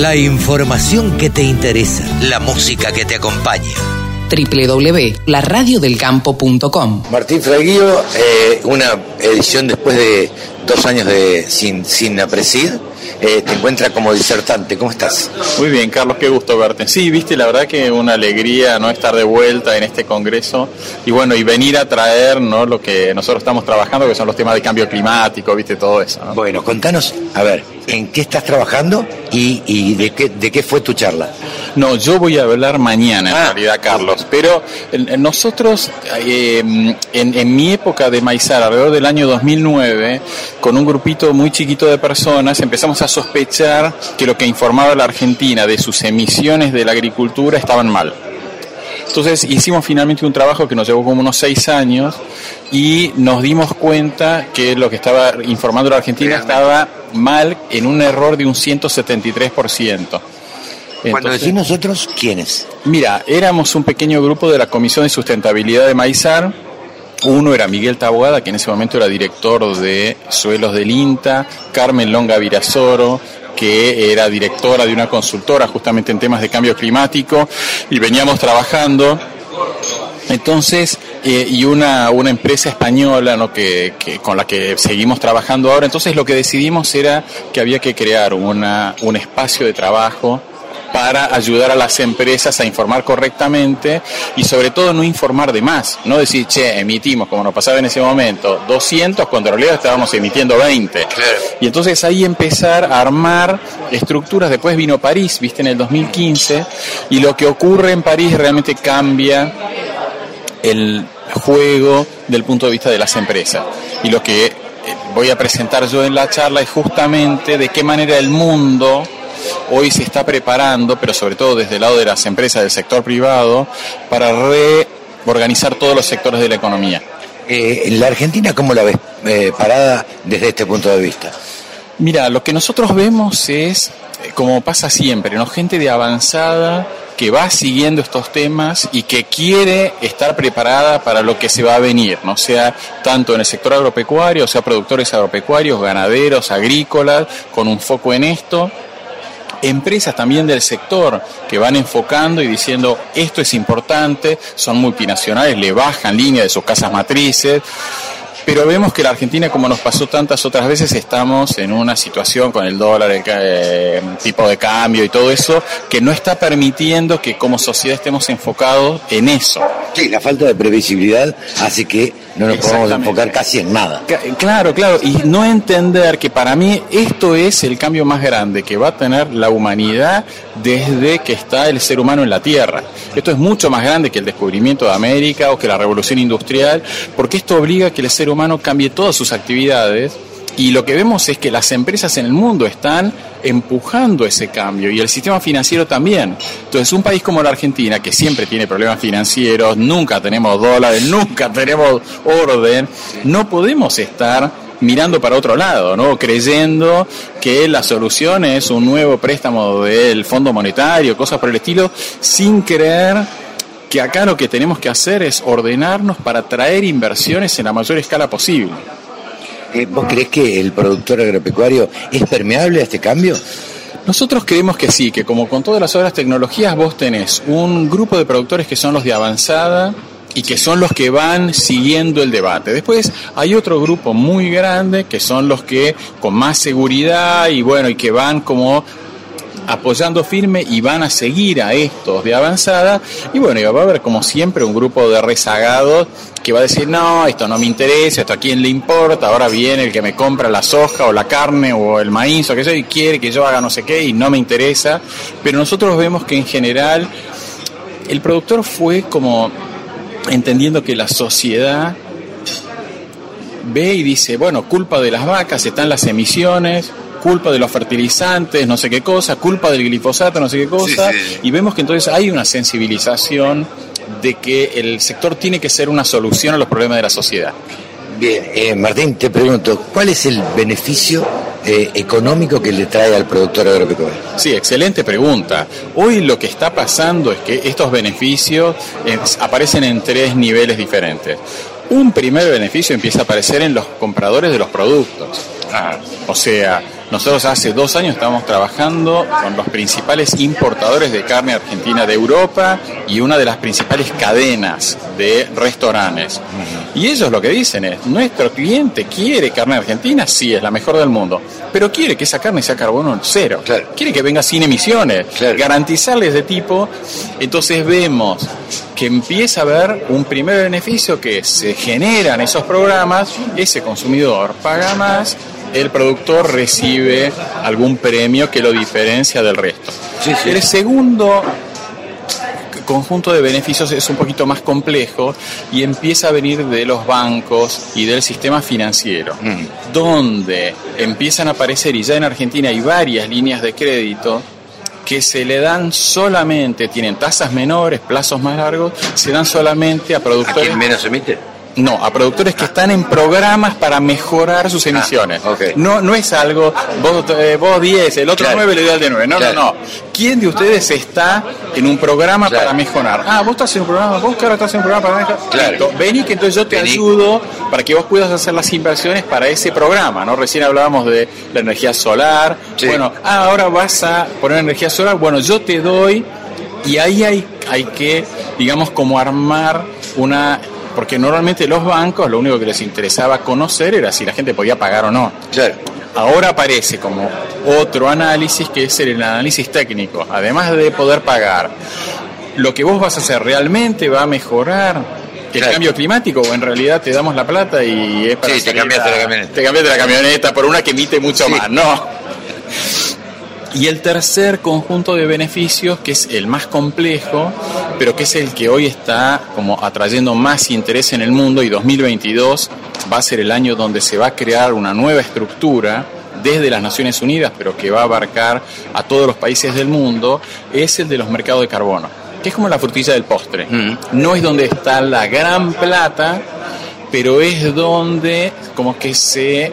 La información que te interesa, la música que te acompaña. www.laradiodelcampo.com Martín Fraguillo, eh, una edición después de dos años de sin, sin Apresid eh, te encuentra como disertante. ¿Cómo estás? Muy bien, Carlos, qué gusto verte. Sí, viste, la verdad que una alegría no estar de vuelta en este congreso y bueno, y venir a traer ¿no? lo que nosotros estamos trabajando, que son los temas de cambio climático, viste, todo eso. Bueno, contanos, a ver, ¿en qué estás trabajando y, de, qué, de qué fue tu charla? No, yo voy a hablar mañana en ah. realidad, Carlos, pero nosotros eh, en, en mi época de Maizar, alrededor del año 2009, con un grupito muy chiquito de personas, empezamos a sospechar que lo que informaba la Argentina de sus emisiones de la agricultura estaban mal. Entonces hicimos finalmente un trabajo que nos llevó como unos seis años y nos dimos cuenta que lo que estaba informando la Argentina estaba mal en un error de un 173%. Cuando decís nosotros, ¿quiénes? Mira, éramos un pequeño grupo de la Comisión de Sustentabilidad de Maizar, uno era Miguel Taboada, que en ese momento era director de Suelos del INTA, Carmen Longa Virasoro, que era directora de una consultora justamente en temas de cambio climático, y veníamos trabajando. Entonces, eh, y una, una empresa española ¿no? que, con la que seguimos trabajando ahora, entonces lo que decidimos era que había que crear una, un espacio de trabajo para ayudar a las empresas a informar correctamente y sobre todo no informar de más, no decir, che, emitimos, como nos pasaba en ese momento, 200 cuando en realidad estábamos emitiendo 20. Y entonces ahí empezar a armar estructuras, después vino París, viste, en el 2015, y lo que ocurre en París realmente cambia el juego del punto de vista de las empresas. Y lo que eh, voy a presentar yo en la charla es justamente de qué manera el mundo hoy se está preparando, pero sobre todo desde el lado de las empresas del sector privado, para reorganizar todos los sectores de la economía. Eh, ¿La Argentina cómo la ves eh, parada desde este punto de vista? Mira, lo que nosotros vemos es, eh, como pasa siempre, ¿no? gente de avanzada que va siguiendo estos temas y que quiere estar preparada para lo que se va a venir, no sea tanto en el sector agropecuario, sea productores agropecuarios, ganaderos, agrícolas, con un foco en esto, empresas también del sector que van enfocando y diciendo esto es importante, son multinacionales, le bajan línea de sus casas matrices pero vemos que la Argentina, como nos pasó tantas otras veces, estamos en una situación con el dólar, el eh, tipo de cambio y todo eso, que no está permitiendo que como sociedad estemos enfocados en eso. Sí, la falta de previsibilidad hace que no nos podamos enfocar casi en nada. Claro, claro, y no entender que para mí esto es el cambio más grande que va a tener la humanidad desde que está el ser humano en la Tierra. Esto es mucho más grande que el descubrimiento de América o que la revolución industrial, porque esto obliga a que el ser humano cambie todas sus actividades y lo que vemos es que las empresas en el mundo están empujando ese cambio y el sistema financiero también. Entonces, un país como la Argentina, que siempre tiene problemas financieros, nunca tenemos dólares, nunca tenemos orden, no podemos estar mirando para otro lado, ¿no? Creyendo que la solución es un nuevo préstamo del Fondo Monetario, cosas por el estilo, sin creer que acá lo que tenemos que hacer es ordenarnos para traer inversiones en la mayor escala posible. Eh, ¿Vos crees que el productor agropecuario es permeable a este cambio? Nosotros creemos que sí, que como con todas las otras tecnologías vos tenés un grupo de productores que son los de avanzada y que son los que van siguiendo el debate. Después hay otro grupo muy grande que son los que con más seguridad y bueno, y que van como apoyando firme y van a seguir a estos de avanzada. Y bueno, va a haber como siempre un grupo de rezagados que va a decir, no, esto no me interesa, esto a quién le importa, ahora viene el que me compra la soja o la carne o el maíz o qué sé, y quiere que yo haga no sé qué y no me interesa. Pero nosotros vemos que en general el productor fue como entendiendo que la sociedad ve y dice, bueno, culpa de las vacas están las emisiones, culpa de los fertilizantes, no sé qué cosa, culpa del glifosato, no sé qué cosa, y vemos que entonces hay una sensibilización de que el sector tiene que ser una solución a los problemas de la sociedad. Bien, eh, Martín, te pregunto, ¿cuál es el beneficio eh, económico que le trae al productor agropecuario? Sí, excelente pregunta. Hoy lo que está pasando es que estos beneficios eh, aparecen en tres niveles diferentes. Un primer beneficio empieza a aparecer en los compradores de los productos. Ah, o sea, Nosotros hace dos años estamos trabajando con los principales importadores de carne argentina de Europa y una de las principales cadenas de restaurantes. Y ellos lo que dicen es, nuestro cliente quiere carne argentina, sí, es la mejor del mundo, pero quiere que esa carne sea carbono cero. Quiere que venga sin emisiones, garantizarles de tipo. Entonces vemos que empieza a haber un primer beneficio que se generan esos programas, ese consumidor paga más, el productor recibe algún premio que lo diferencia del resto. El segundo conjunto de beneficios es un poquito más complejo y empieza a venir de los bancos y del sistema financiero, mm. donde empiezan a aparecer, y ya en Argentina hay varias líneas de crédito, que se le dan solamente, tienen tasas menores, plazos más largos, se dan solamente a productores. ¿A quién menos emite? No, a productores que están en programas para mejorar sus ah, emisiones. no, no es algo, vos, eh, vos 10, el otro 9 le doy al de 9. No, no, no. ¿Quién de ustedes está en un programa para mejorar? Ah, vos estás en un programa, vos claro estás en un programa para mejorar. Claro. Vení que entonces yo te ayudo para que vos puedas hacer las inversiones para ese programa, ¿no? Recién hablábamos de la energía solar. Bueno, ah, ahora vas a poner energía solar. Bueno, yo te doy y ahí hay, hay que, digamos, como armar una porque normalmente los bancos lo único que les interesaba conocer era si la gente podía pagar o no. Ahora aparece como otro análisis que es el análisis técnico. Además de poder pagar, lo que vos vas a hacer realmente va a mejorar el cambio climático o en realidad te damos la plata y es para sí, te cambiaste la camioneta. Te cambiaste la camioneta por una que emite mucho más. No. Y el tercer conjunto de beneficios, que es el más complejo, pero que es el que hoy está como atrayendo más interés en el mundo y 2022 va a ser el año donde se va a crear una nueva estructura desde las Naciones Unidas, pero que va a abarcar a todos los países del mundo, es el de los mercados de carbono, que es como la frutilla del postre. Mm. No es donde está la gran plata, pero es donde como que se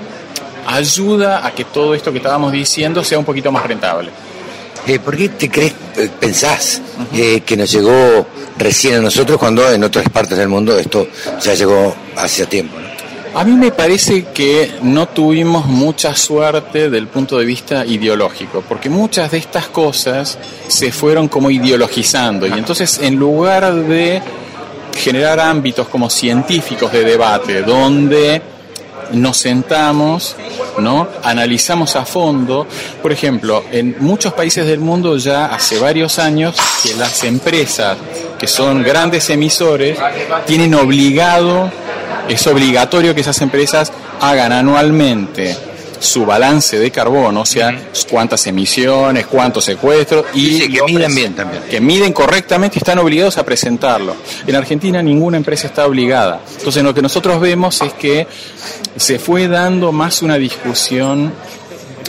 ayuda a que todo esto que estábamos diciendo sea un poquito más rentable. Eh, ¿Por qué te crees, eh, pensás eh, que nos llegó recién a nosotros cuando en otras partes del mundo esto ya llegó hace tiempo? A mí me parece que no tuvimos mucha suerte del punto de vista ideológico, porque muchas de estas cosas se fueron como ideologizando y entonces en lugar de generar ámbitos como científicos de debate, donde nos sentamos, ¿no? Analizamos a fondo. Por ejemplo, en muchos países del mundo ya hace varios años que las empresas que son grandes emisores tienen obligado, es obligatorio que esas empresas hagan anualmente su balance de carbono, o sea, cuántas emisiones, cuántos secuestros y que miden bien también. Que miden correctamente y están obligados a presentarlo. En Argentina ninguna empresa está obligada. Entonces lo que nosotros vemos es que se fue dando más una discusión,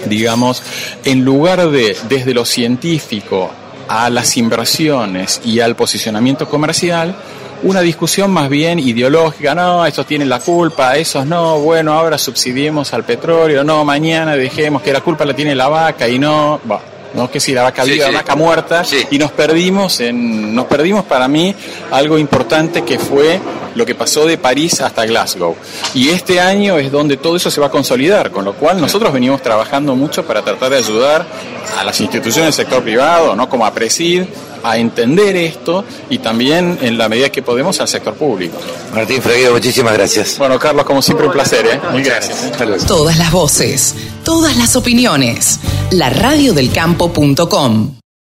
digamos, en lugar de desde lo científico a las inversiones y al posicionamiento comercial, una discusión más bien ideológica, no, estos tienen la culpa, esos no, bueno, ahora subsidiemos al petróleo, no, mañana dejemos que la culpa la tiene la vaca y no, no que si la vaca viva, la vaca muerta, y nos perdimos en, nos perdimos para mí algo importante que fue lo que pasó de París hasta Glasgow. Y este año es donde todo eso se va a consolidar, con lo cual nosotros venimos trabajando mucho para tratar de ayudar a las instituciones del sector privado, ¿no? como a Presid, a entender esto y también en la medida que podemos al sector público. Martín Freguido, muchísimas gracias. Bueno, Carlos, como siempre un placer, ¿eh? gracias. Todas las voces, todas las opiniones. La radiodelcampo.com